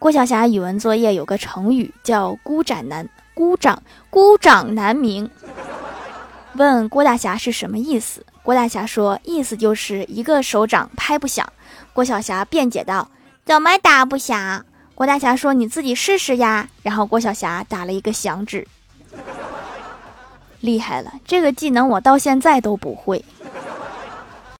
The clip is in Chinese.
郭晓霞语文作业有个成语叫孤掌难孤掌孤掌难鸣问郭大侠是什么意思郭大侠说意思就是一个手掌拍不响。郭晓霞辩解道怎么打不响？郭大侠说你自己试试呀。然后郭晓霞打了一个响指。厉害了这个技能我到现在都不会。